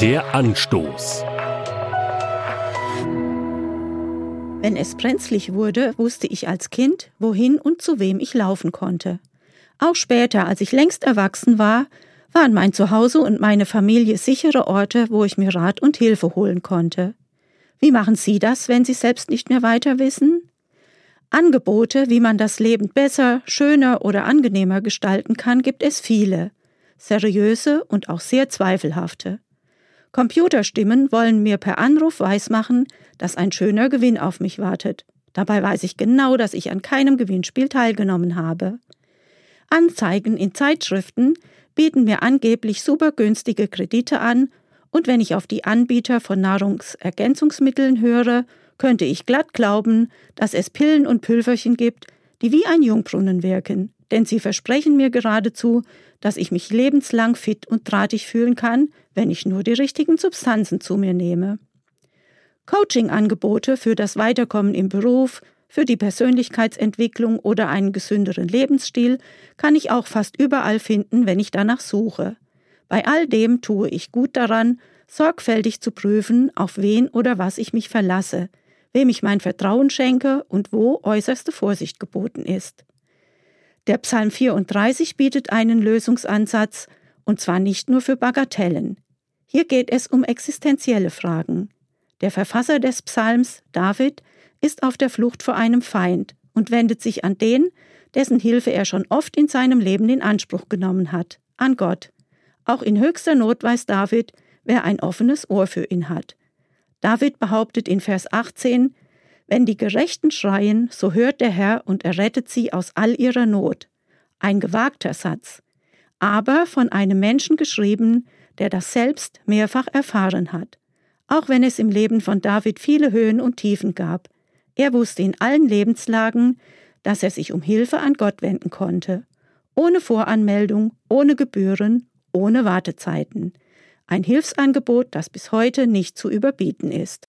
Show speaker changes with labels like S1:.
S1: Der Anstoß.
S2: Wenn es brenzlig wurde, wusste ich als Kind, wohin und zu wem ich laufen konnte. Auch später, als ich längst erwachsen war, waren mein Zuhause und meine Familie sichere Orte, wo ich mir Rat und Hilfe holen konnte. Wie machen Sie das, wenn Sie selbst nicht mehr weiter wissen? Angebote, wie man das Leben besser, schöner oder angenehmer gestalten kann, gibt es viele, seriöse und auch sehr zweifelhafte. Computerstimmen wollen mir per Anruf weismachen, dass ein schöner Gewinn auf mich wartet. Dabei weiß ich genau, dass ich an keinem Gewinnspiel teilgenommen habe. Anzeigen in Zeitschriften bieten mir angeblich super günstige Kredite an, und wenn ich auf die Anbieter von Nahrungsergänzungsmitteln höre, könnte ich glatt glauben, dass es Pillen und Pülverchen gibt, die wie ein Jungbrunnen wirken, denn sie versprechen mir geradezu, dass ich mich lebenslang fit und drahtig fühlen kann, wenn ich nur die richtigen Substanzen zu mir nehme. Coaching-Angebote für das Weiterkommen im Beruf, für die Persönlichkeitsentwicklung oder einen gesünderen Lebensstil kann ich auch fast überall finden, wenn ich danach suche. Bei all dem tue ich gut daran, sorgfältig zu prüfen, auf wen oder was ich mich verlasse, wem ich mein Vertrauen schenke und wo äußerste Vorsicht geboten ist. Der Psalm 34 bietet einen Lösungsansatz, und zwar nicht nur für Bagatellen. Hier geht es um existenzielle Fragen. Der Verfasser des Psalms, David, ist auf der Flucht vor einem Feind und wendet sich an den, dessen Hilfe er schon oft in seinem Leben in Anspruch genommen hat, an Gott. Auch in höchster Not weiß David, wer ein offenes Ohr für ihn hat. David behauptet in Vers 18, wenn die Gerechten schreien, so hört der Herr und errettet sie aus all ihrer Not. Ein gewagter Satz, aber von einem Menschen geschrieben, der das selbst mehrfach erfahren hat. Auch wenn es im Leben von David viele Höhen und Tiefen gab, er wusste in allen Lebenslagen, dass er sich um Hilfe an Gott wenden konnte, ohne Voranmeldung, ohne Gebühren, ohne Wartezeiten ein Hilfsangebot, das bis heute nicht zu überbieten ist.